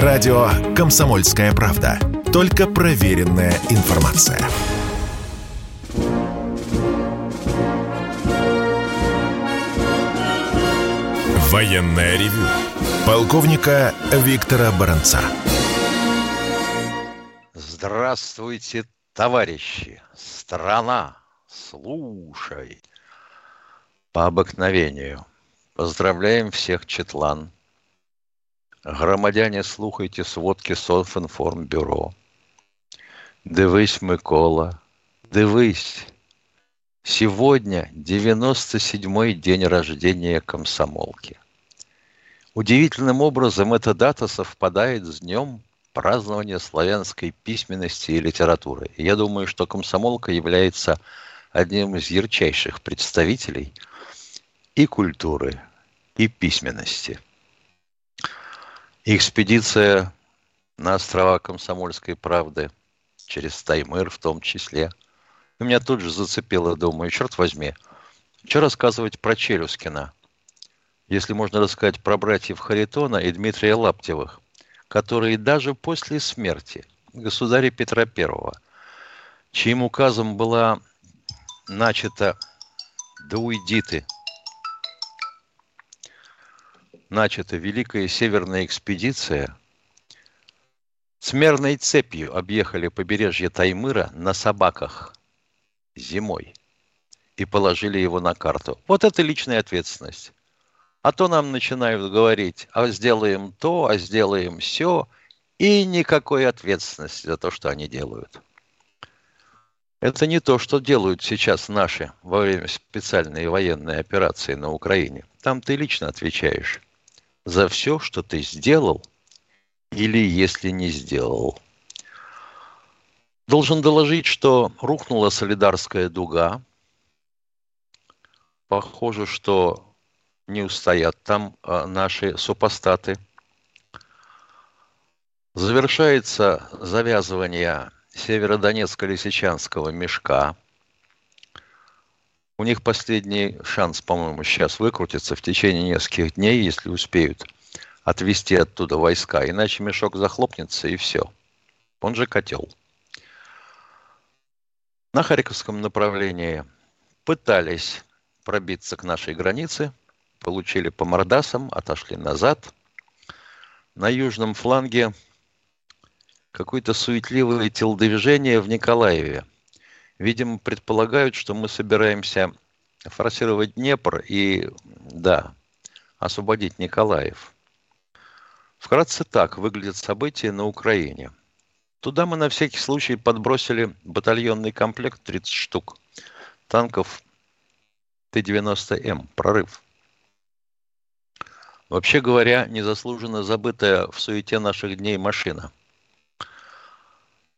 Радио «Комсомольская правда». Только проверенная информация. Военная ревю. Полковника Виктора Баранца. Здравствуйте, товарищи! Страна, слушай! По обыкновению. Поздравляем всех четлан. Громадяне, слухайте сводки Софинформбюро. Дивись, Микола, дивись. Сегодня 97-й день рождения комсомолки. Удивительным образом эта дата совпадает с днем празднования славянской письменности и литературы. Я думаю, что комсомолка является одним из ярчайших представителей и культуры, и письменности. Экспедиция на острова Комсомольской правды, через Таймыр в том числе. И меня тут же зацепило, думаю, черт возьми, что рассказывать про Челюскина – если можно рассказать про братьев Харитона и Дмитрия Лаптевых, которые даже после смерти государя Петра I, чьим указом была начата «Да уйди ты!» Начата Великая Северная экспедиция, с мерной цепью объехали побережье Таймыра на собаках зимой и положили его на карту. Вот это личная ответственность. А то нам начинают говорить, а сделаем то, а сделаем все, и никакой ответственности за то, что они делают. Это не то, что делают сейчас наши во время специальной военной операции на Украине. Там ты лично отвечаешь за все, что ты сделал или если не сделал. Должен доложить, что рухнула солидарская дуга. Похоже, что не устоят там а, наши супостаты. Завершается завязывание северодонецко-лисичанского мешка. У них последний шанс, по-моему, сейчас выкрутиться в течение нескольких дней, если успеют отвести оттуда войска. Иначе мешок захлопнется и все. Он же котел. На Харьковском направлении пытались пробиться к нашей границе – получили по мордасам, отошли назад. На южном фланге какое-то суетливое телодвижение в Николаеве. Видимо, предполагают, что мы собираемся форсировать Днепр и, да, освободить Николаев. Вкратце так выглядят события на Украине. Туда мы на всякий случай подбросили батальонный комплект 30 штук танков Т-90М «Прорыв». Вообще говоря, незаслуженно забытая в суете наших дней машина.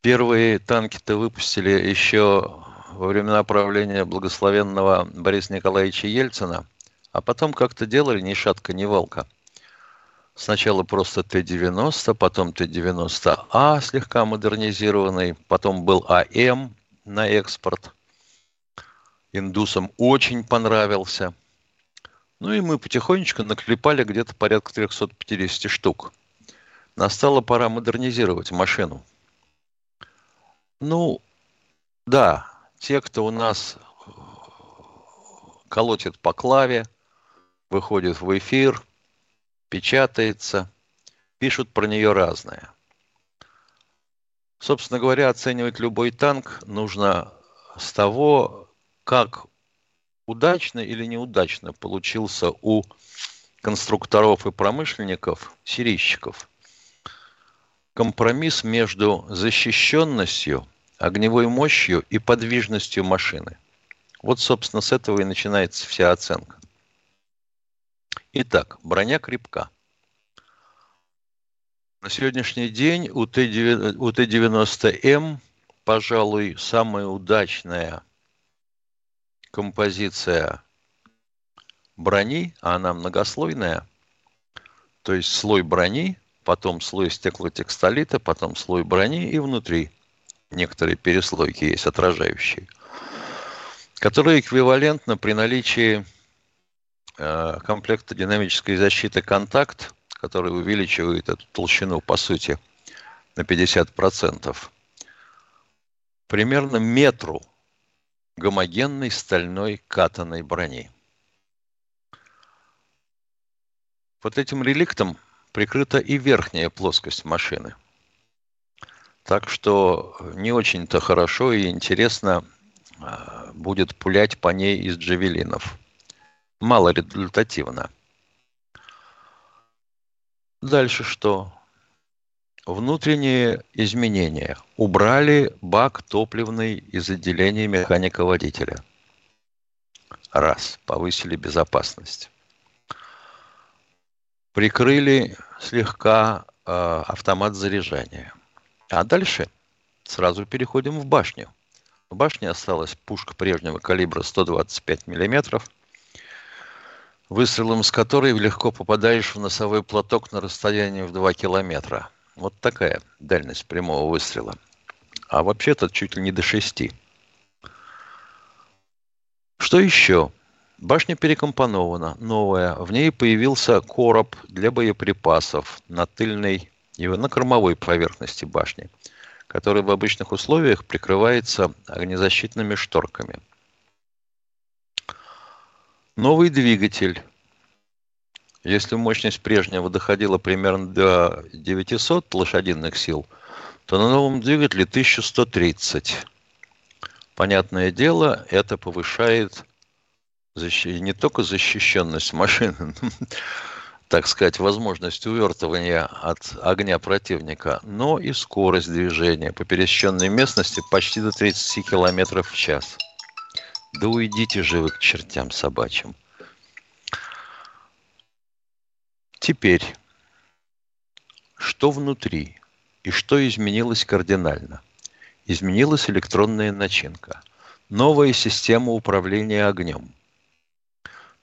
Первые танки-то выпустили еще во времена правления благословенного Бориса Николаевича Ельцина, а потом как-то делали ни шатка, ни валка. Сначала просто Т-90, потом Т-90А слегка модернизированный, потом был АМ на экспорт. Индусам очень понравился – ну и мы потихонечку наклепали где-то порядка 350 штук. Настала пора модернизировать машину. Ну, да, те, кто у нас колотит по клаве, выходит в эфир, печатается, пишут про нее разное. Собственно говоря, оценивать любой танк нужно с того, как удачно или неудачно получился у конструкторов и промышленников, серийщиков, компромисс между защищенностью, огневой мощью и подвижностью машины. Вот, собственно, с этого и начинается вся оценка. Итак, броня крепка. На сегодняшний день у Т-90М, пожалуй, самая удачная композиция брони, а она многослойная, то есть слой брони, потом слой стеклотекстолита, потом слой брони и внутри некоторые переслойки есть отражающие, которые эквивалентно при наличии э, комплекта динамической защиты «Контакт», который увеличивает эту толщину, по сути, на 50%, примерно метру гомогенной стальной катанной брони. Вот этим реликтом прикрыта и верхняя плоскость машины. Так что не очень-то хорошо и интересно а, будет пулять по ней из джавелинов. Мало результативно. Дальше что? Внутренние изменения. Убрали бак топливный из отделения механика-водителя. Раз. Повысили безопасность. Прикрыли слегка э, автомат заряжания. А дальше сразу переходим в башню. В башне осталась пушка прежнего калибра 125 миллиметров, выстрелом с которой легко попадаешь в носовой платок на расстоянии в 2 километра – вот такая дальность прямого выстрела. А вообще-то чуть ли не до 6. Что еще? Башня перекомпонована, новая. В ней появился короб для боеприпасов на тыльной и на кормовой поверхности башни, который в обычных условиях прикрывается огнезащитными шторками. Новый двигатель если мощность прежнего доходила примерно до 900 лошадиных сил, то на новом двигателе 1130. Понятное дело, это повышает не только защищенность машины, так сказать, возможность увертывания от огня противника, но и скорость движения по пересеченной местности почти до 30 км в час. Да уйдите же вы к чертям собачьим. Теперь, что внутри и что изменилось кардинально? Изменилась электронная начинка, новая система управления огнем,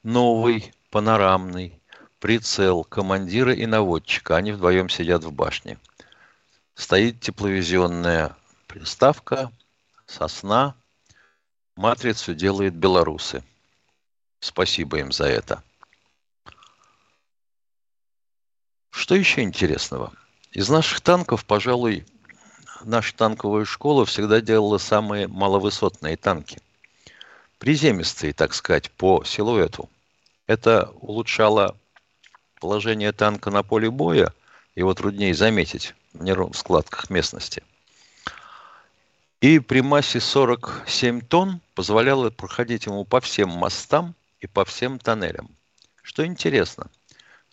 новый панорамный прицел командира и наводчика, они вдвоем сидят в башне. Стоит тепловизионная приставка, сосна, матрицу делают белорусы. Спасибо им за это. Что еще интересного? Из наших танков, пожалуй, наша танковая школа всегда делала самые маловысотные танки. Приземистые, так сказать, по силуэту. Это улучшало положение танка на поле боя, его труднее заметить в складках местности. И при массе 47 тонн позволяло проходить ему по всем мостам и по всем тоннелям. Что интересно –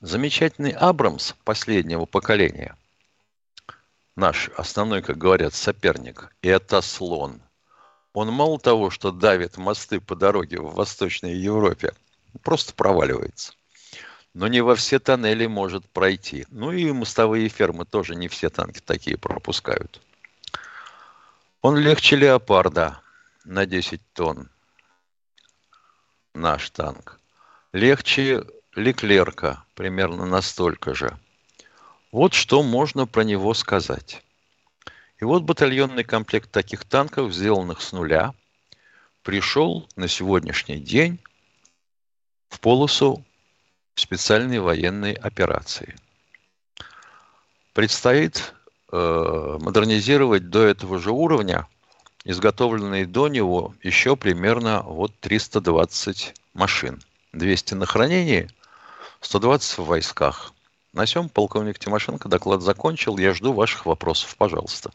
Замечательный Абрамс последнего поколения, наш основной, как говорят, соперник, это слон. Он мало того, что давит мосты по дороге в Восточной Европе, просто проваливается. Но не во все тоннели может пройти. Ну и мостовые фермы тоже не все танки такие пропускают. Он легче леопарда на 10 тонн. Наш танк. Легче Леклерка примерно настолько же. Вот что можно про него сказать. И вот батальонный комплект таких танков, сделанных с нуля, пришел на сегодняшний день в полосу специальной военной операции. Предстоит э, модернизировать до этого же уровня изготовленные до него еще примерно вот 320 машин. 200 на хранении – 120 в войсках. На всем полковник Тимошенко доклад закончил. Я жду ваших вопросов, пожалуйста.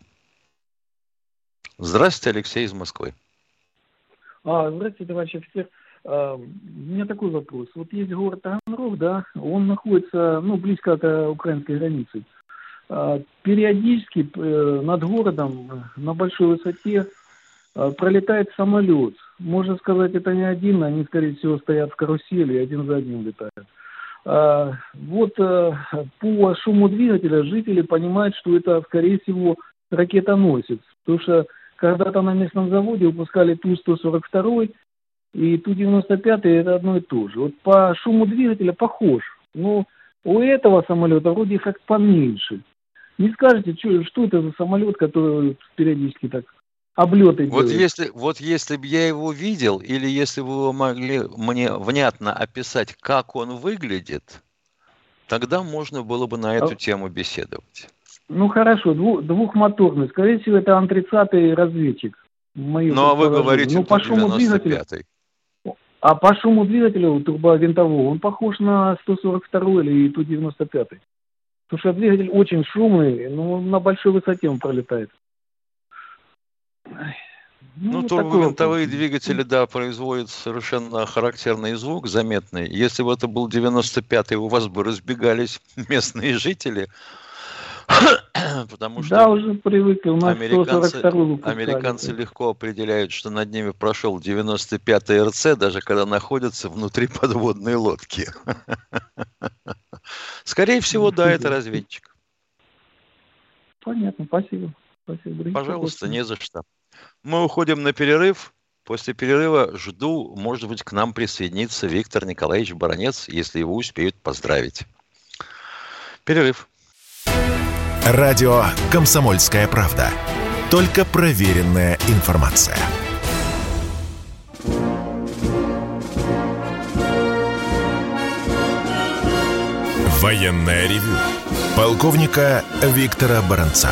Здравствуйте, Алексей из Москвы. А, здравствуйте, товарищ офицер. А, у меня такой вопрос. Вот есть город Таганрог, да, он находится, ну, близко к э, украинской границе. А, периодически э, над городом на большой высоте э, пролетает самолет. Можно сказать, это не один, они, скорее всего, стоят в карусели, один за одним летают. А, вот э, по шуму двигателя жители понимают, что это, скорее всего, ракетоносец. Потому что когда-то на местном заводе выпускали Ту-142 и Ту-95 это одно и то же. Вот по шуму двигателя похож. Но у этого самолета вроде как поменьше. Не скажете, что, что это за самолет, который периодически так облеты вот делает. если вот если бы я его видел или если бы вы могли мне внятно описать как он выглядит Тогда можно было бы на эту а... тему беседовать. Ну хорошо, двух, двухмоторный. Скорее всего, это антрицатый разведчик. Ну а вы говорите, ну, по шуму двигателя. А по шуму двигателя турбовинтового он похож на 142 или Ту-95. Потому что двигатель очень шумный, но на большой высоте он пролетает. Ну, ну турбовинтовые двигатели, да, производят совершенно характерный звук, заметный. Если бы это был 95-й, у вас бы разбегались местные жители, потому что да, уже привыкли. У нас американцы, американцы легко определяют, что над ними прошел 95-й РЦ, даже когда находятся внутри подводной лодки. Скорее всего, да, это разведчик. Понятно, спасибо. спасибо Пожалуйста, не за что. Мы уходим на перерыв. После перерыва жду, может быть, к нам присоединится Виктор Николаевич Баранец, если его успеют поздравить. Перерыв. Радио «Комсомольская правда». Только проверенная информация. Военная ревю. Полковника Виктора Баранца.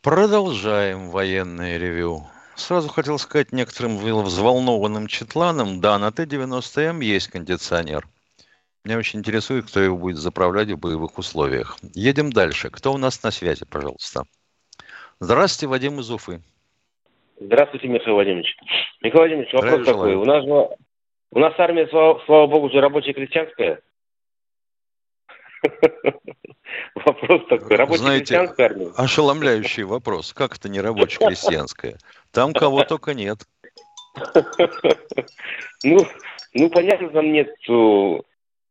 Продолжаем военное ревю. Сразу хотел сказать некоторым взволнованным четланам, да, на Т-90М есть кондиционер. Меня очень интересует, кто его будет заправлять в боевых условиях. Едем дальше. Кто у нас на связи, пожалуйста? Здравствуйте, Вадим из Уфы. Здравствуйте, Михаил Владимирович. Михаил Владимирович, вопрос Здравия такой. У нас, у нас армия, слава, слава богу, же рабочая крестьянская. Вопрос такой. Рабочая Знаете, армия? ошеломляющий вопрос. Как это не рабочая крестьянская? Там кого только нет. Ну, ну понятно, там нет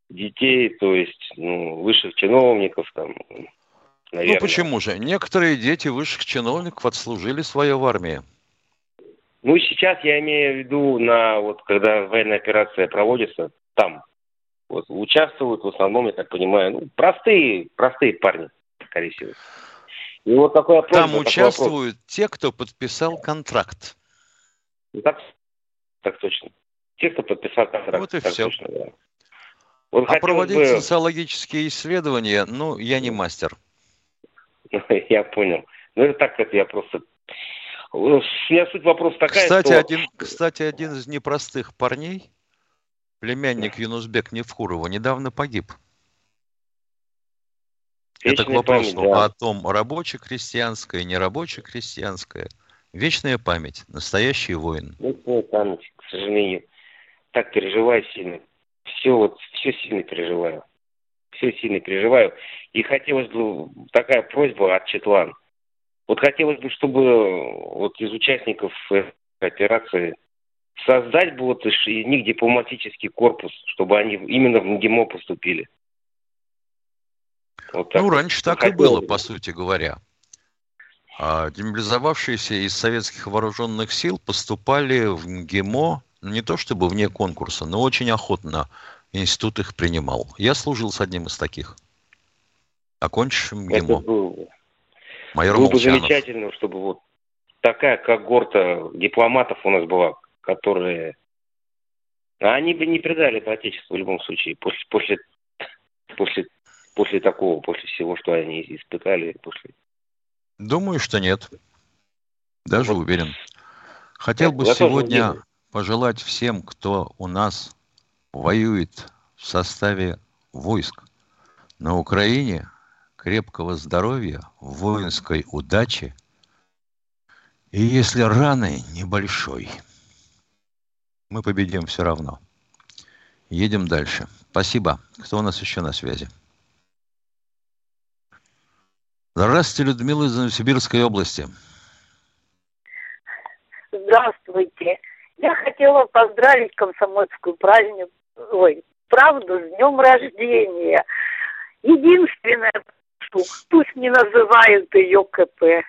детей, то есть ну, высших чиновников там. Наверное. Ну почему же? Некоторые дети высших чиновников отслужили свое в армии. Ну сейчас я имею в виду на вот когда военная операция проводится, там вот, участвуют в основном, я так понимаю, ну, простые, простые парни, скорее всего. И вот такой вопрос, Там участвуют вопрос. те, кто подписал контракт. Ну, так, так точно. Те, кто подписал контракт. Вот и все. Точно, да. Вот а проводить бы... социологические исследования, ну, я не мастер. Я понял. Ну, это так, это я просто... У меня суть вопроса такая, кстати, что... Один, кстати, один из непростых парней, племянник Юнусбек Невхурова, недавно погиб. Вечная Это к вопросу память, да. о том, рабоче-крестьянское, нерабоче-крестьянское. Вечная память, настоящий воин. Вечная память, к сожалению. Так переживаю сильно. Все вот, все сильно переживаю. Все сильно переживаю. И хотелось бы, такая просьба от Четлан. Вот хотелось бы, чтобы вот из участников операции создать бы вот из них дипломатический корпус, чтобы они именно в МГИМО поступили. Вот так ну, раньше так и было, по сути говоря. А демобилизовавшиеся из советских вооруженных сил поступали в МГИМО, не то чтобы вне конкурса, но очень охотно институт их принимал. Я служил с одним из таких. Окончившим. Это было, Майор было бы замечательно, чтобы вот такая когорта дипломатов у нас была, которые... А они бы не предали это Отечество в любом случае, после, после, после, после такого, после всего, что они испытали. После... Думаю, что нет. Даже вот. уверен. Хотел бы сегодня пожелать всем, кто у нас воюет в составе войск на Украине, крепкого здоровья, воинской удачи и, если раны, небольшой – мы победим все равно. Едем дальше. Спасибо. Кто у нас еще на связи? Здравствуйте, Людмила из Новосибирской области. Здравствуйте. Я хотела поздравить комсомольскую праздник, ой, правду с днем рождения. Единственное, что пусть не называют ее КП.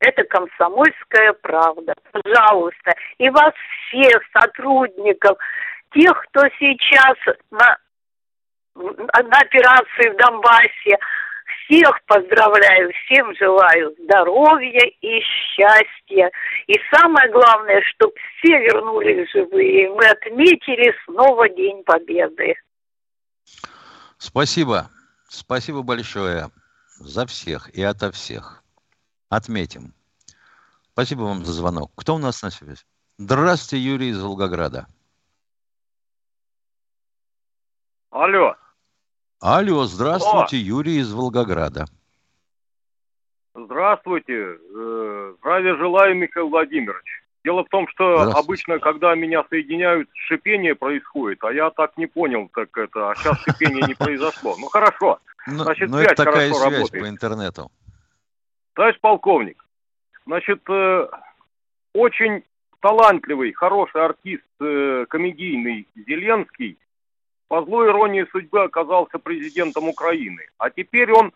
Это комсомольская правда. Пожалуйста. И вас всех сотрудников, тех, кто сейчас на, на операции в Донбассе, всех поздравляю, всем желаю здоровья и счастья. И самое главное, чтобы все вернулись живые. Мы отметили снова День Победы. Спасибо. Спасибо большое за всех и ото всех. Отметим. Спасибо вам за звонок. Кто у нас на связи? Здравствуйте, Юрий из Волгограда. Алло. Алло, здравствуйте, О! Юрий из Волгограда. Здравствуйте. Э, здравия желаю, Михаил Владимирович. Дело в том, что обычно, когда меня соединяют, шипение происходит, а я так не понял, как это, а сейчас шипение не произошло. Ну хорошо, ну, значит, но, связь это такая хорошо связь работает. по интернету. Товарищ полковник, значит, э, очень талантливый, хороший артист, э, комедийный Зеленский, по злой иронии судьбы оказался президентом Украины. А теперь он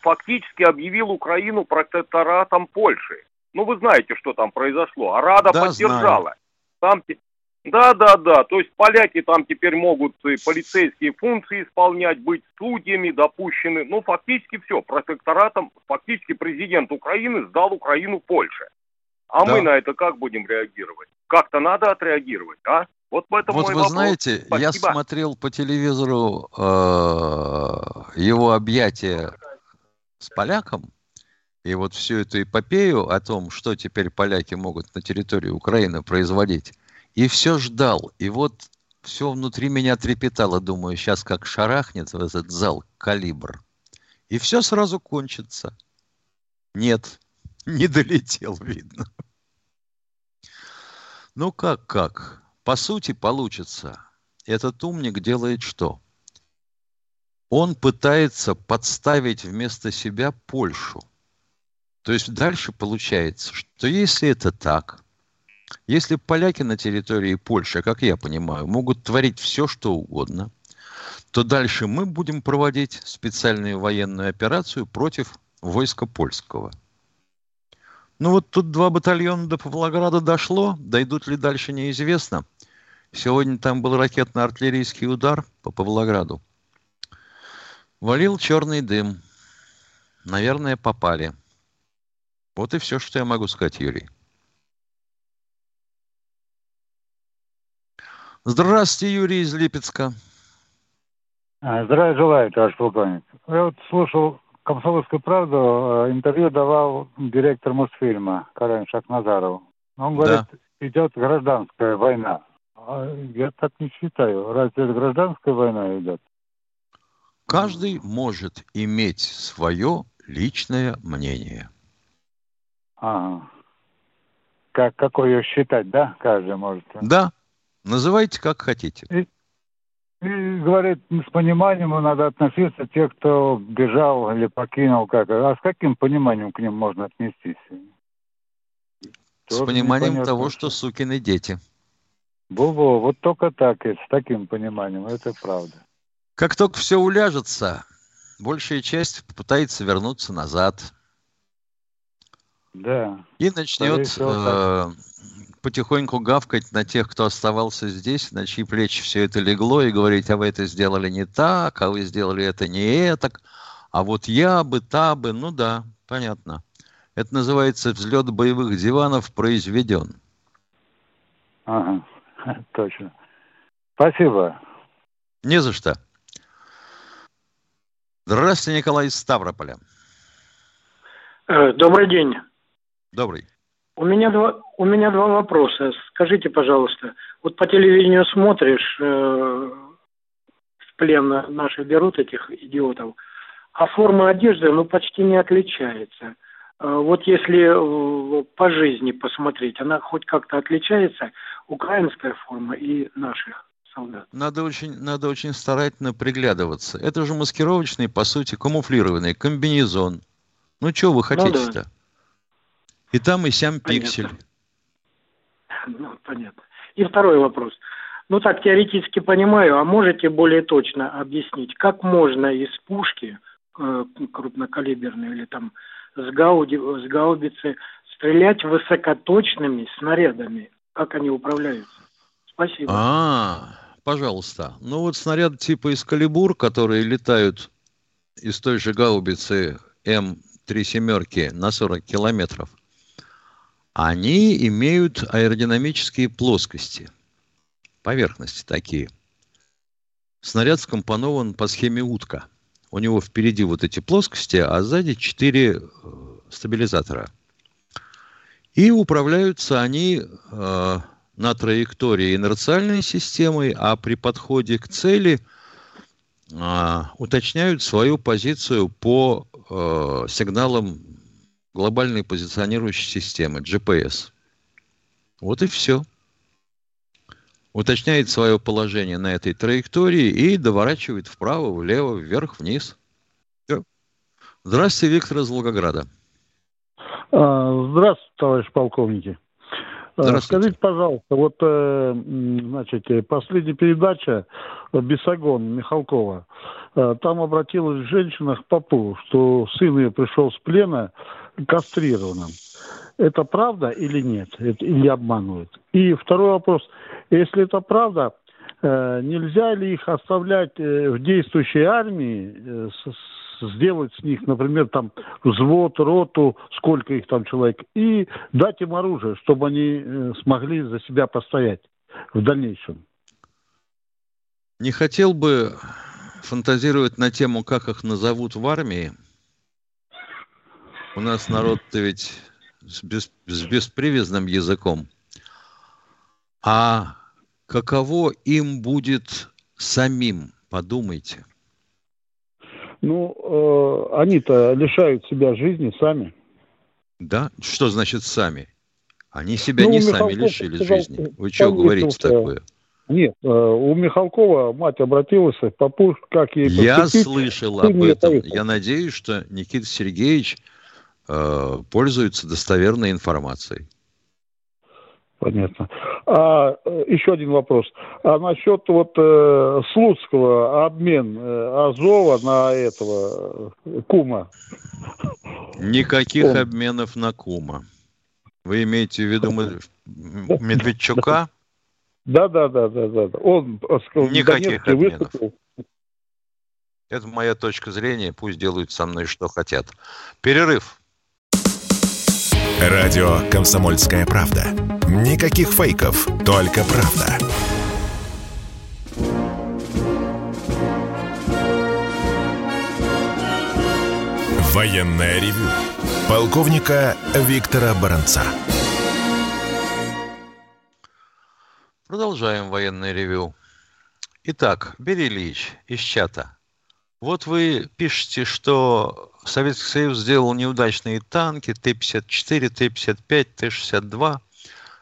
фактически объявил Украину протекторатом Польши. Ну, вы знаете, что там произошло. А Рада да, поддержала. Там, да, да, да. То есть поляки там теперь могут и полицейские функции исполнять, быть судьями, допущены. Ну, фактически все. Протекторатом, фактически президент Украины сдал Украину Польше. А да. мы на это как будем реагировать? Как-то надо отреагировать, а? Вот, поэтому вот вы вопрос. знаете, Спасибо. я смотрел по телевизору э, его объятия с поляком, и вот всю эту эпопею о том, что теперь поляки могут на территории Украины производить, и все ждал. И вот все внутри меня трепетало, думаю, сейчас как шарахнет в этот зал калибр. И все сразу кончится. Нет, не долетел, видно. Ну как, как? По сути получится. Этот умник делает что? Он пытается подставить вместо себя Польшу. То есть дальше получается, что если это так, если поляки на территории Польши, как я понимаю, могут творить все, что угодно, то дальше мы будем проводить специальную военную операцию против войска польского. Ну вот тут два батальона до Павлограда дошло, дойдут ли дальше неизвестно. Сегодня там был ракетно-артиллерийский удар по Павлограду. Валил черный дым. Наверное, попали. Вот и все, что я могу сказать, Юрий. Здравствуйте, Юрий из Липецка. А, здравия желаю, товарищ полковник. Я вот слушал «Комсомольскую правду», э, интервью давал директор Мосфильма Карен Шахназаров. Он говорит, да. идет гражданская война. А я так не считаю. Разве это гражданская война идет? Каждый может иметь свое личное мнение. Ага. Как, какое считать, да? Каждый может. Да. Называйте как хотите. И, и говорит, с пониманием надо относиться тех, кто бежал или покинул. Как, а с каким пониманием к ним можно отнестись? С Тоже пониманием того, что сукины дети. Бо-бо, вот только так, с таким пониманием, это правда. Как только все уляжется, большая часть попытается вернуться назад. Да. И начнет э, потихоньку гавкать на тех, кто оставался здесь, на чьи плечи все это легло, и говорить, а вы это сделали не так, а вы сделали это не так, а вот я бы, та бы, ну да, понятно. Это называется взлет боевых диванов произведен. Ага, точно. Спасибо. Не за что. Здравствуйте, Николай из Ставрополя. Э, добрый день. Добрый. У меня два, у меня два вопроса. Скажите, пожалуйста, вот по телевидению смотришь, э, в плен наши берут этих идиотов, а форма одежды, ну, почти не отличается. Э, вот если э, по жизни посмотреть, она хоть как-то отличается, украинская форма и наших солдат. Надо очень, надо очень старательно приглядываться. Это же маскировочный, по сути, камуфлированный комбинезон. Ну, что вы хотите-то? Ну, да. И там, и сям понятно. пиксель. Ну, понятно. И второй вопрос. Ну, так, теоретически понимаю, а можете более точно объяснить, как можно из пушки э, крупнокалиберной или там с, гауди, с гаубицы стрелять высокоточными снарядами? Как они управляются? Спасибо. А, пожалуйста. Ну вот снаряды типа Искалибур, которые летают из той же гаубицы М3 семерки на 40 километров, они имеют аэродинамические плоскости, поверхности такие. снаряд скомпонован по схеме утка. У него впереди вот эти плоскости, а сзади четыре э, стабилизатора. И управляются они э, на траектории инерциальной системой, а при подходе к цели э, уточняют свою позицию по э, сигналам глобальной позиционирующей системы, GPS. Вот и все. Уточняет свое положение на этой траектории и доворачивает вправо, влево, вверх, вниз. Все. Здравствуйте, Виктор из Волгограда. А, здравствуйте, товарищ полковники. А, скажите, пожалуйста, вот, э, значит, последняя передача Бесогон Михалкова, э, там обратилась женщина к попу, что сын ее пришел с плена кастрированным. Это правда или нет? или обманывают? И второй вопрос. Если это правда, э, нельзя ли их оставлять в действующей армии сделать с них, например, там взвод, роту, сколько их там человек, и дать им оружие, чтобы они э, смогли за себя постоять в дальнейшем. Не хотел бы фантазировать на тему, как их назовут в армии. У нас народ-то ведь с, бес, с беспривязным языком. А каково им будет самим, подумайте. Ну, э, они-то лишают себя жизни сами. Да? Что значит сами? Они себя ну, не сами лишили сказал, жизни. Вы что говорите такое? Нет, э, у Михалкова мать обратилась, папуш, как ей Я слышал об этом. Я надеюсь, что Никита Сергеевич э, пользуется достоверной информацией. Понятно. А э, еще один вопрос. А насчет вот э, Слуцкого обмен э, Азова на этого э, Кума? Никаких Он. обменов на Кума. Вы имеете в виду Медведчука? Да, да, да, да, да. Он Никаких обменов. Выступил. Это моя точка зрения. Пусть делают со мной что хотят. Перерыв. Радио «Комсомольская правда». Никаких фейков, только правда. Военная ревю. Полковника Виктора Баранца. Продолжаем военное ревю. Итак, Бери Ильич из чата. Вот вы пишете, что Советский Союз сделал неудачные танки Т-54, Т-55, Т-62.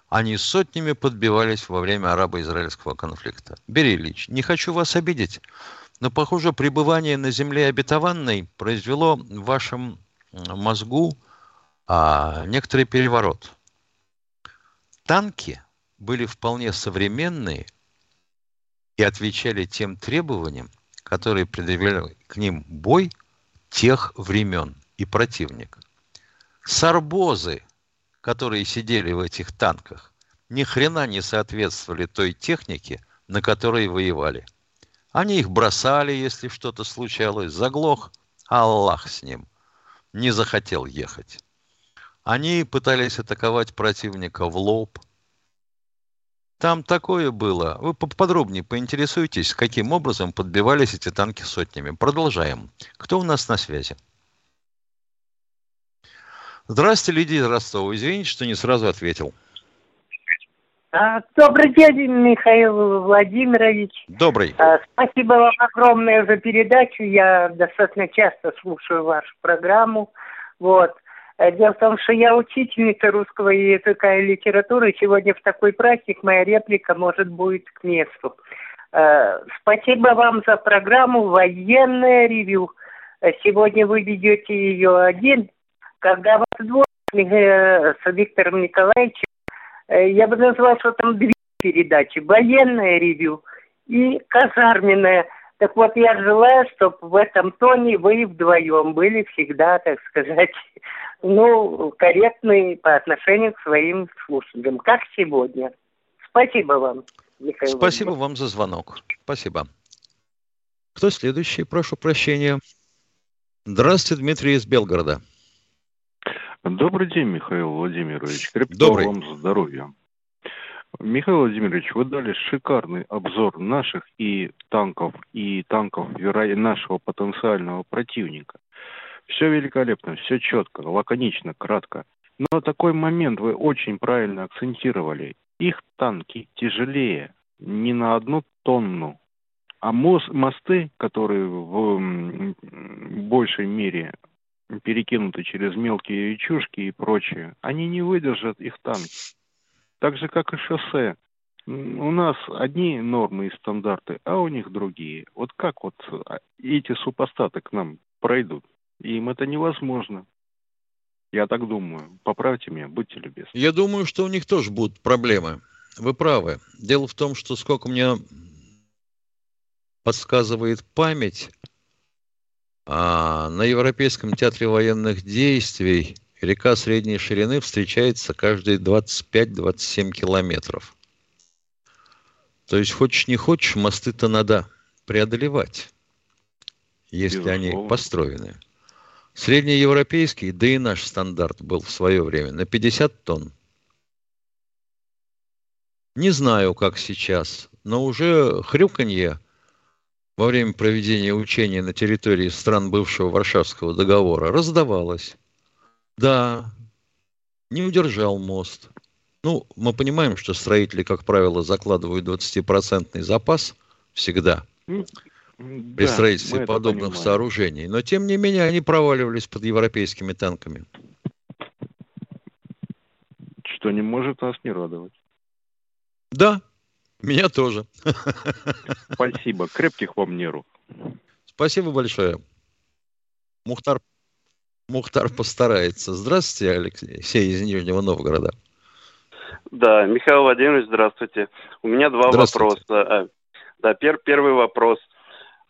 Они сотнями подбивались во время арабо-израильского конфликта. Бери, Ильич, не хочу вас обидеть, но, похоже, пребывание на земле обетованной произвело в вашем мозгу а, некоторый переворот. Танки были вполне современные и отвечали тем требованиям, которые предъявляли к ним бой тех времен и противника. Сарбозы, которые сидели в этих танках, ни хрена не соответствовали той технике, на которой воевали. Они их бросали, если что-то случалось, заглох, Аллах с ним, не захотел ехать. Они пытались атаковать противника в лоб, там такое было. Вы поподробнее поинтересуйтесь, каким образом подбивались эти танки сотнями. Продолжаем. Кто у нас на связи? Здравствуйте, Лидия из Ростова. Извините, что не сразу ответил. А, добрый день, Михаил Владимирович. Добрый. А, спасибо вам огромное за передачу. Я достаточно часто слушаю вашу программу. Вот. Э, дело в том, что я учительница русского языка и литературы. Сегодня в такой праздник моя реплика может будет к месту. Э, спасибо вам за программу «Военное ревю». Э, сегодня вы ведете ее один. Когда вас двое с Виктором Николаевичем, я бы назвал, что там две передачи. «Военное ревю» и «Казарменное». Так вот, я желаю, чтобы в этом тоне вы вдвоем были всегда, так сказать, ну, корректный по отношению к своим слушателям, как сегодня. Спасибо вам, Михаил. Спасибо вам за звонок. Спасибо. Кто следующий? Прошу прощения. Здравствуйте, Дмитрий из Белгорода. Добрый день, Михаил Владимирович. Крепкого Добрый. вам здоровья. Михаил Владимирович, вы дали шикарный обзор наших и танков, и танков нашего потенциального противника. Все великолепно, все четко, лаконично, кратко. Но такой момент вы очень правильно акцентировали. Их танки тяжелее не на одну тонну. А мост, мосты, которые в большей мере перекинуты через мелкие речушки и прочее, они не выдержат их танки. Так же, как и шоссе. У нас одни нормы и стандарты, а у них другие. Вот как вот а, эти супостаты к нам пройдут? Им это невозможно. Я так думаю. Поправьте меня, будьте любезны. Я думаю, что у них тоже будут проблемы. Вы правы. Дело в том, что сколько мне подсказывает память, а на Европейском театре военных действий река средней ширины встречается каждые 25-27 километров. То есть, хочешь не хочешь, мосты-то надо преодолевать, если Безусловно. они построены. Среднеевропейский, да и наш стандарт был в свое время на 50 тонн. Не знаю, как сейчас, но уже хрюканье во время проведения учения на территории стран бывшего Варшавского договора раздавалось. Да, не удержал мост. Ну, мы понимаем, что строители, как правило, закладывают 20% запас всегда при да, строительстве подобных сооружений. Но, тем не менее, они проваливались под европейскими танками. Что не может нас не радовать. Да, меня тоже. Спасибо. Крепких вам нервов. Спасибо большое. Мухтар, Мухтар постарается. Здравствуйте, Алексей из Нижнего Новгорода. Да, Михаил Владимирович, здравствуйте. У меня два вопроса. А, да, пер, первый вопрос.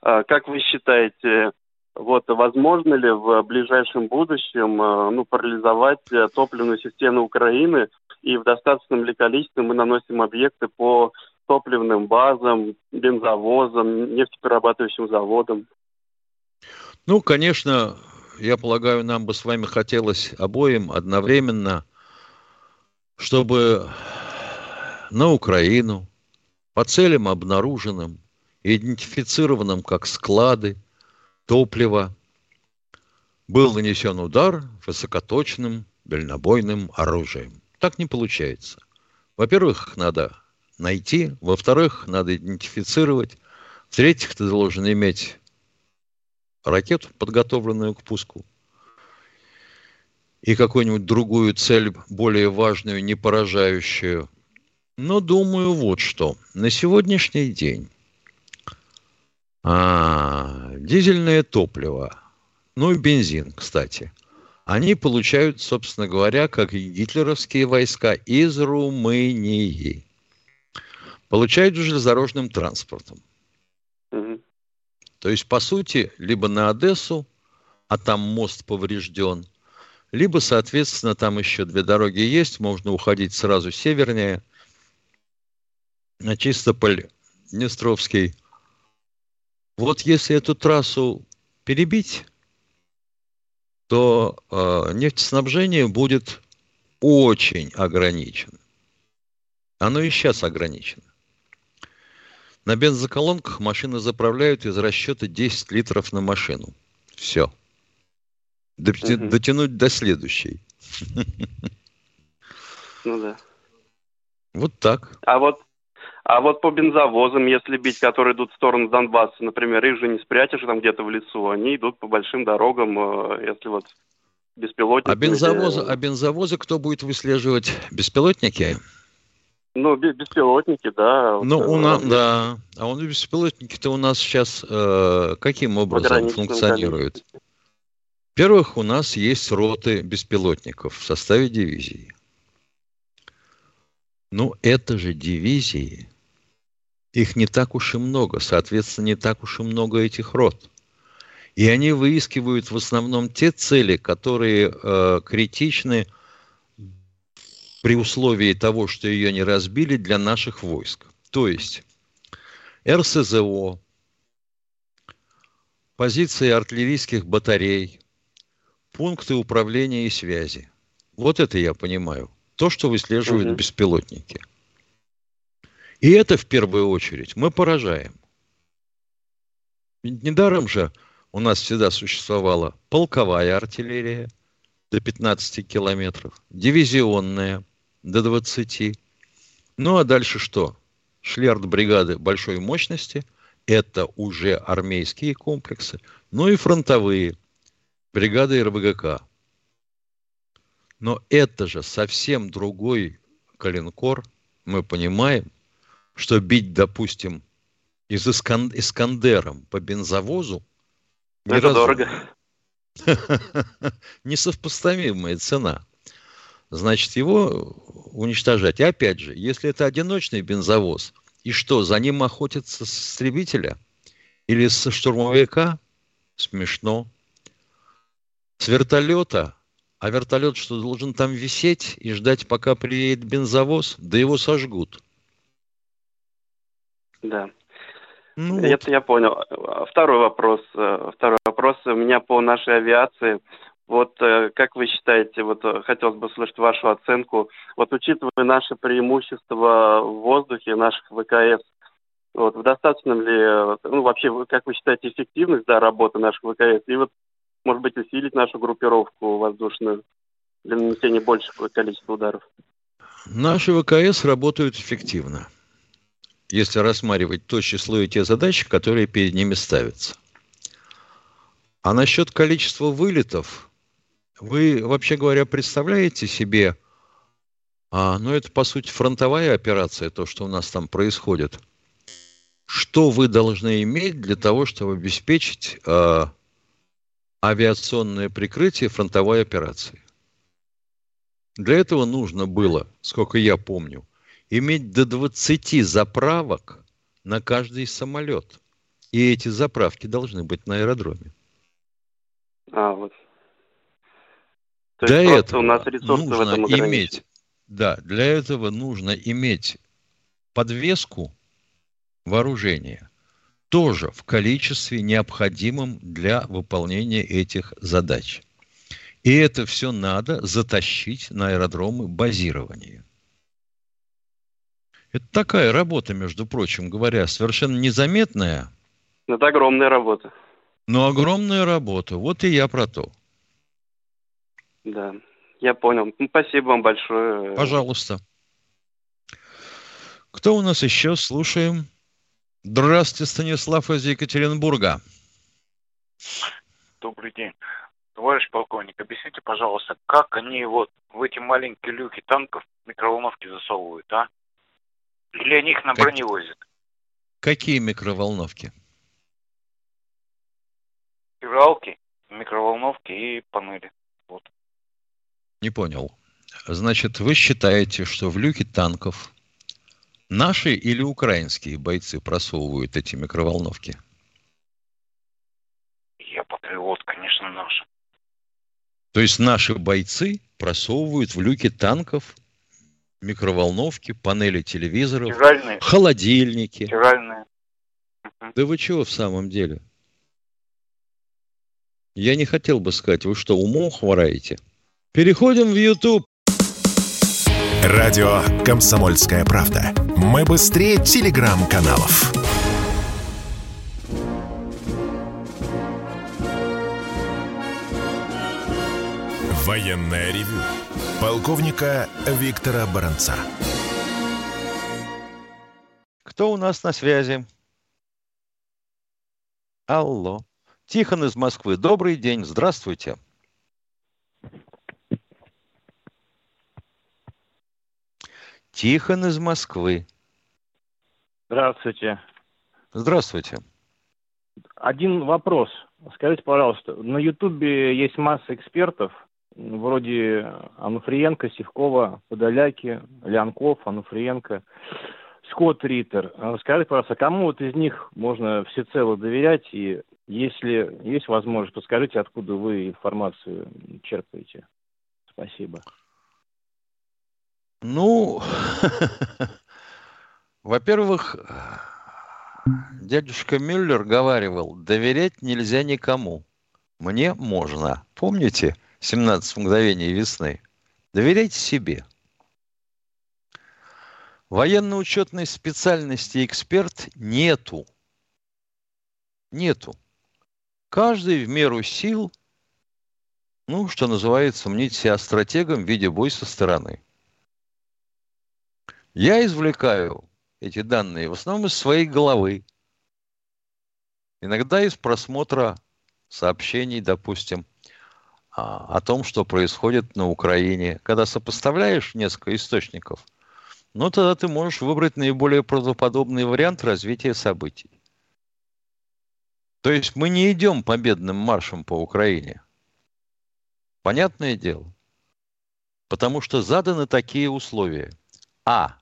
А, как вы считаете, вот возможно ли в ближайшем будущем а, ну, парализовать э, топливную систему Украины и в достаточном ли количестве мы наносим объекты по топливным базам, бензовозам, нефтеперерабатывающим заводам? Ну, конечно, я полагаю, нам бы с вами хотелось обоим одновременно, чтобы на Украину по целям обнаруженным, идентифицированным как склады топлива, был нанесен удар высокоточным дальнобойным оружием. Так не получается. Во-первых, надо найти. Во-вторых, надо идентифицировать. В-третьих, ты должен иметь ракету, подготовленную к пуску. И какую-нибудь другую цель, более важную, не поражающую. Но думаю вот что. На сегодняшний день а, дизельное топливо, ну и бензин, кстати – они получают, собственно говоря, как и гитлеровские войска, из Румынии. Получают железнодорожным транспортом. Угу. То есть, по сути, либо на Одессу, а там мост поврежден, либо, соответственно, там еще две дороги есть, можно уходить сразу севернее, на Чистополь, Днестровский. Вот если эту трассу перебить, то э, нефтеснабжение будет очень ограничено. Оно и сейчас ограничено. На бензоколонках машины заправляют из расчета 10 литров на машину. Все. Дотянуть до следующей. Ну да. Вот так. А вот а вот по бензовозам, если бить, которые идут в сторону Донбасса, например, их же не спрячешь там где-то в лесу, они идут по большим дорогам, э, если вот беспилотники. А бензовозы, а бензовозы кто будет выслеживать? Беспилотники? Ну, беспилотники, да. Ну, у нас, да. А он беспилотники-то у нас сейчас э, каким образом функционируют? Во-первых, у нас есть роты беспилотников в составе дивизии. Ну, это же дивизии их не так уж и много, соответственно, не так уж и много этих род. И они выискивают в основном те цели, которые э, критичны при условии того, что ее не разбили для наших войск. То есть РСЗО, позиции артиллерийских батарей, пункты управления и связи. Вот это я понимаю. То, что выслеживают угу. беспилотники. И это в первую очередь мы поражаем. Ведь недаром же у нас всегда существовала полковая артиллерия до 15 километров, дивизионная до 20. Ну а дальше что? Шли артбригады большой мощности, это уже армейские комплексы, ну и фронтовые бригады РВГК. Но это же совсем другой калинкор. Мы понимаем, что бить, допустим, из Искан... Искандером по бензовозу это дорого. Несовпоставимая цена. Значит, его уничтожать. И опять же, если это одиночный бензовоз, и что, за ним охотятся с истребителя или со штурмовика? Смешно. С вертолета? А вертолет что, должен там висеть и ждать, пока приедет бензовоз? Да его сожгут. Да. Ну, Это вот. я понял. Второй вопрос. Э, второй вопрос у меня по нашей авиации. Вот э, как вы считаете, вот э, хотелось бы услышать вашу оценку, вот учитывая наше преимущество в воздухе наших ВКС, вот, достаточно ли, ну, вообще, как вы считаете, эффективность, да, работы наших ВКС, и вот, может быть, усилить нашу группировку воздушную для нанесения большего количества ударов? Наши ВКС работают эффективно если рассматривать то число и те задачи, которые перед ними ставятся. А насчет количества вылетов, вы, вообще говоря, представляете себе, а, ну это по сути фронтовая операция, то, что у нас там происходит. Что вы должны иметь для того, чтобы обеспечить а, авиационное прикрытие фронтовой операции? Для этого нужно было, сколько я помню, иметь до 20 заправок на каждый самолет. И эти заправки должны быть на аэродроме. А, вот. То для этого у нас ресурсы нужно в этом иметь, да, для этого нужно иметь подвеску вооружения тоже в количестве необходимом для выполнения этих задач. И это все надо затащить на аэродромы базирования. Это такая работа, между прочим говоря, совершенно незаметная. Это огромная работа. Но огромная работа. Вот и я про то. Да, я понял. Ну, спасибо вам большое. Пожалуйста. Кто у нас еще? Слушаем. Здравствуйте, Станислав из Екатеринбурга. Добрый день. Товарищ полковник, объясните, пожалуйста, как они вот в эти маленькие люки танков микроволновки засовывают, а? Или они их на как... броне возят? Какие микроволновки? Стиралки, микроволновки и панели. Вот. Не понял. Значит, вы считаете, что в люке танков наши или украинские бойцы просовывают эти микроволновки? Я патриот, конечно, наши. То есть наши бойцы просовывают в люки танков микроволновки, панели телевизоров, Стиральные. холодильники. Стиральные. Да вы чего в самом деле? Я не хотел бы сказать, вы что, умом хвораете? Переходим в YouTube. Радио «Комсомольская правда». Мы быстрее телеграм-каналов. Военная ревю полковника Виктора Баранца. Кто у нас на связи? Алло. Тихон из Москвы. Добрый день. Здравствуйте. Тихон из Москвы. Здравствуйте. Здравствуйте. Один вопрос. Скажите, пожалуйста, на Ютубе есть масса экспертов – вроде Ануфриенко, Сивкова, Подоляки, Лянков, Ануфриенко, Скотт Риттер. Скажите, пожалуйста, кому вот из них можно всецело доверять? И если есть возможность, подскажите, откуда вы информацию черпаете? Спасибо. Ну, во-первых, дядюшка Мюллер говаривал, доверять нельзя никому. Мне можно. Помните? 17 мгновений весны. Доверяйте себе. Военно-учетной специальности эксперт нету. Нету. Каждый в меру сил, ну, что называется, мнить себя стратегом в виде бой со стороны. Я извлекаю эти данные в основном из своей головы. Иногда из просмотра сообщений, допустим, о том, что происходит на Украине. Когда сопоставляешь несколько источников, ну, тогда ты можешь выбрать наиболее правдоподобный вариант развития событий. То есть мы не идем победным маршем по Украине. Понятное дело. Потому что заданы такие условия. А.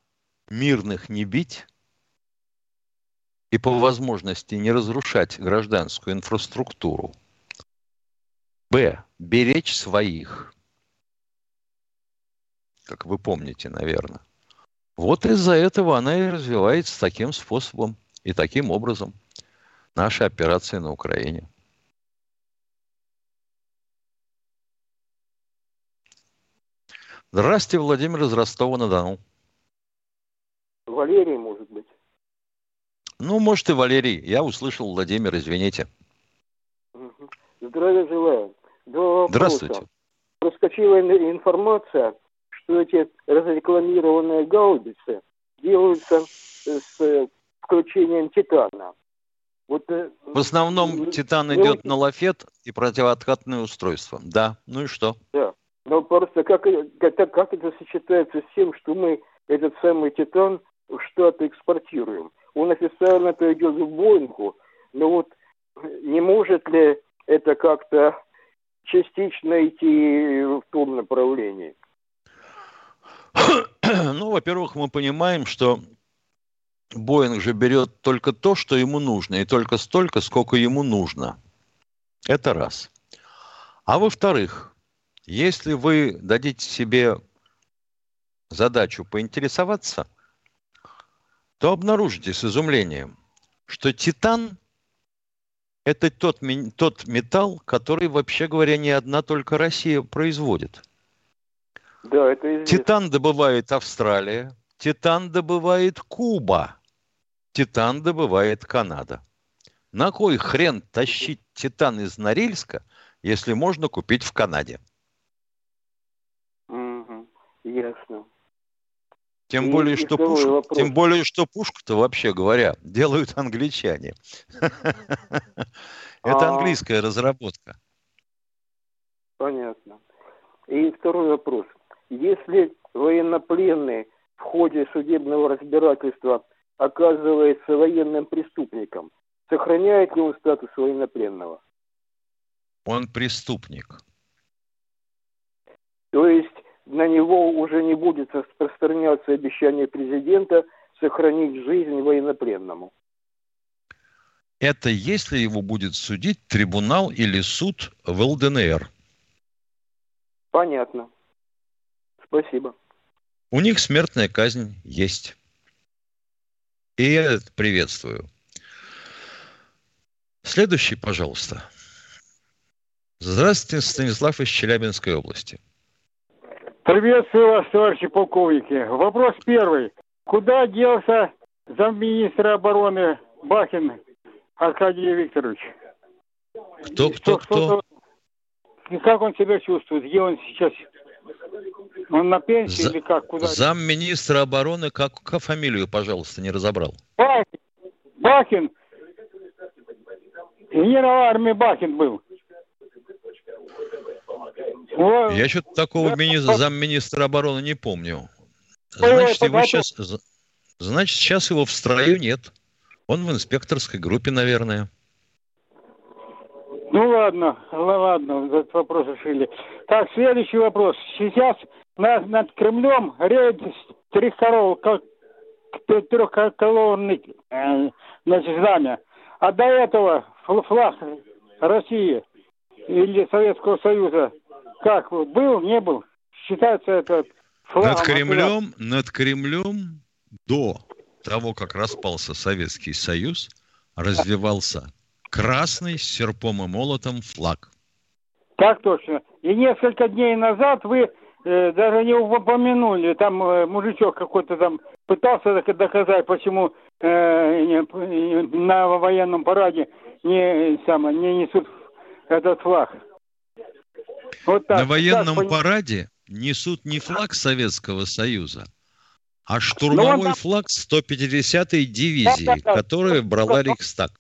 Мирных не бить и по возможности не разрушать гражданскую инфраструктуру. Б. Беречь своих. Как вы помните, наверное. Вот из-за этого она и развивается таким способом и таким образом – наши операции на Украине. Здравствуйте, Владимир из Ростова-на-Дону. Валерий, может быть. Ну, может и Валерий. Я услышал Владимир, извините. Здравия желаю. До Здравствуйте. Проскочила информация, что эти разрекламированные гаубицы делаются с включением титана. Вот, э, в основном Титан идет на лафет и противооткатное устройство. Да, ну и что? Да, но просто как, как, как это сочетается с тем, что мы этот самый Титан в Штаты экспортируем? Он официально это идет в Боингу, но вот не может ли это как-то частично идти в том направлении? Ну, во-первых, мы понимаем, что Боинг же берет только то, что ему нужно, и только столько, сколько ему нужно. Это раз. А во-вторых, если вы дадите себе задачу поинтересоваться, то обнаружите с изумлением, что титан – это тот, тот металл, который, вообще говоря, не одна только Россия производит. Да, это известно. Титан добывает Австралия, Титан добывает Куба. Титан добывает Канада. На кой хрен тащить титан из Норильска, если можно купить в Канаде? Угу, ясно. Тем и, более, и что пушку, тем более, что пушку-то, вообще говоря, делают англичане. Это а. английская разработка. Понятно. И второй вопрос. Если военнопленные в ходе судебного разбирательства оказывается военным преступником, сохраняет ли он статус военнопленного? Он преступник. То есть на него уже не будет распространяться обещание президента сохранить жизнь военнопленному. Это если его будет судить трибунал или суд в ЛДНР. Понятно. Спасибо. У них смертная казнь есть. И я это приветствую. Следующий, пожалуйста. Здравствуйте, Станислав из Челябинской области. Приветствую вас, товарищи полковники. Вопрос первый. Куда делся замминистра обороны Бахин Аркадий Викторович? Кто, кто, кто? Как он себя чувствует? Где он сейчас он на пенсии За, или как? Куда? Замминистра обороны, как, как фамилию, пожалуйста, не разобрал. Бахин. Бахин. Генерал армии Бахин был. Я что-то такого мини... замминистра обороны не помню. Значит, его сейчас... Значит, сейчас его в строю нет. Он в инспекторской группе, наверное. Ну ладно, ладно, этот вопрос решили. Так, следующий вопрос. Сейчас над, над Кремлем рейд трехколонный э, значит, знамя. А до этого флаг России или Советского Союза как был, не был? Считается это флагом. Над Кремлем, над Кремлем до того, как распался Советский Союз, развивался красный с серпом и молотом флаг. Так точно. И несколько дней назад вы э, даже не упомянули. Там э, мужичок какой-то там пытался доказать, почему э, на военном параде не, само, не несут этот флаг. Вот так. На военном так, параде несут не флаг Советского Союза, а штурмовой он... флаг 150-й дивизии, да, да, да. которая брала Рейхстаг.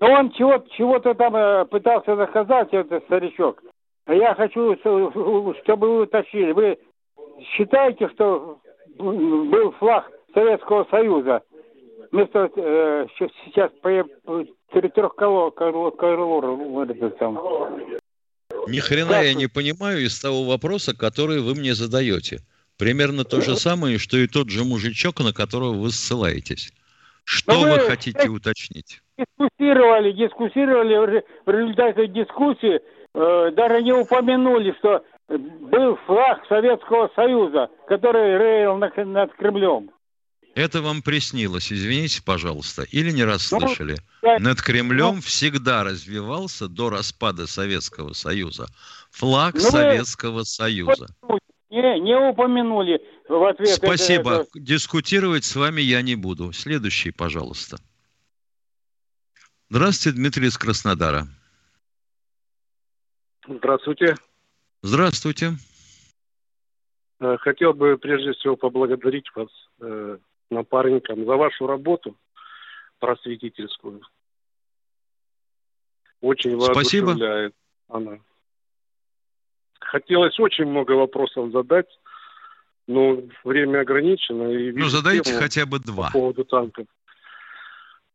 Но он чего-то чего там э, пытался доказать, этот старичок. А я хочу, чтобы вы уточнили. Вы считаете, что был флаг Советского Союза? Вместо э, сейчас по трехколор там. Ни хрена я не понимаю из того вопроса, который вы мне задаете. Примерно то же самое, что и тот же мужичок, на которого вы ссылаетесь. Что вы, вы хотите уточнить? Дискуссировали, дискуссировали в результате дискуссии, э, даже не упомянули, что был флаг Советского Союза, который реял над, над Кремлем. Это вам приснилось, извините, пожалуйста, или не расслышали? Над Кремлем всегда развивался до распада Советского Союза флаг ну, Советского Союза. Не, не упомянули в ответ. Спасибо. Это, это... Дискутировать с вами я не буду. Следующий, пожалуйста. Здравствуйте, Дмитрий из Краснодара. Здравствуйте. Здравствуйте. Э, хотел бы прежде всего поблагодарить вас э, напарникам за вашу работу просветительскую. Очень воодушевляет она. Хотелось очень много вопросов задать, но время ограничено. И ну, задайте хотя бы два. По поводу танков.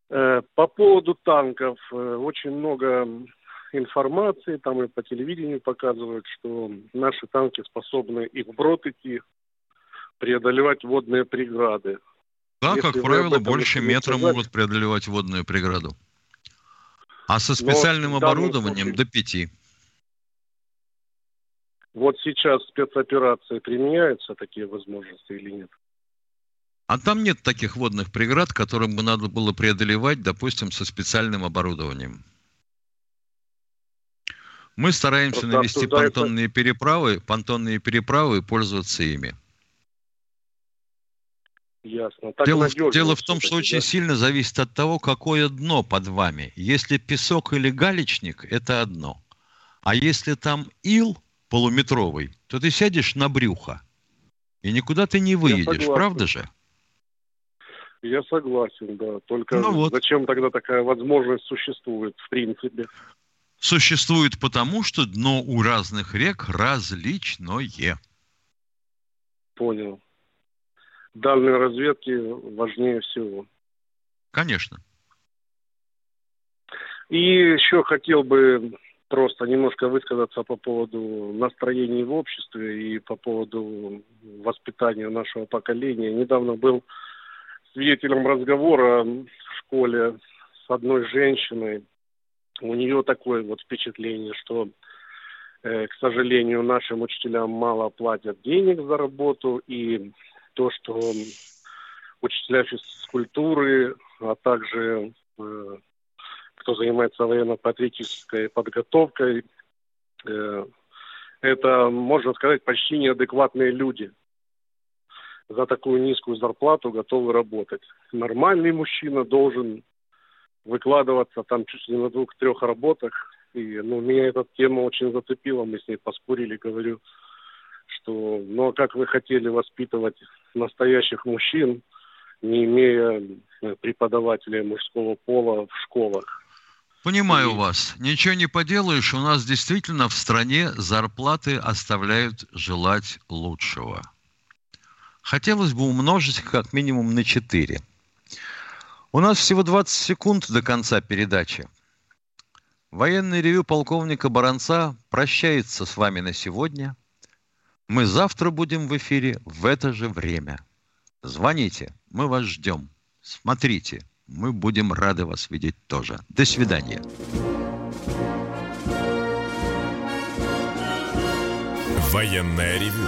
Э, по поводу танков э, очень много информации, там и по телевидению показывают, что наши танки способны и вброд идти, преодолевать водные преграды. Да, Если как правило, больше метра сказать, могут преодолевать водную преграду. А со специальным оборудованием случае, до пяти. Вот сейчас спецоперации применяются такие возможности или нет? А там нет таких водных преград, которым бы надо было преодолевать, допустим, со специальным оборудованием. Мы стараемся Просто навести обсуждается... понтонные переправы, понтонные переправы и пользоваться ими. Ясно. Так дело, дело в том, что очень да? сильно зависит от того, какое дно под вами. Если песок или галечник, это одно. А если там ил полуметровый, то ты сядешь на брюхо. И никуда ты не выедешь, правда же? Я согласен, да. Только ну вот. зачем тогда такая возможность существует, в принципе? Существует потому, что дно у разных рек различное. Понял данные разведки важнее всего. Конечно. И еще хотел бы просто немножко высказаться по поводу настроений в обществе и по поводу воспитания нашего поколения. Недавно был свидетелем разговора в школе с одной женщиной. У нее такое вот впечатление, что, э, к сожалению, нашим учителям мало платят денег за работу, и то, что учителя физкультуры, а также э, кто занимается военно-патриотической подготовкой, э, это, можно сказать, почти неадекватные люди. За такую низкую зарплату готовы работать. Нормальный мужчина должен выкладываться там чуть ли на двух-трех работах. И ну, меня эта тема очень зацепила, мы с ней поспорили, говорю, что, ну, а как вы хотели воспитывать настоящих мужчин, не имея э, преподавателей мужского пола в школах. Понимаю вас. Ничего не поделаешь. У нас действительно в стране зарплаты оставляют желать лучшего. Хотелось бы умножить как минимум на 4. У нас всего 20 секунд до конца передачи. Военный ревю полковника Баранца прощается с вами на сегодня – мы завтра будем в эфире в это же время. Звоните, мы вас ждем. Смотрите, мы будем рады вас видеть тоже. До свидания. Военная ревю.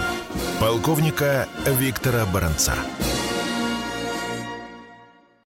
Полковника Виктора Баранца.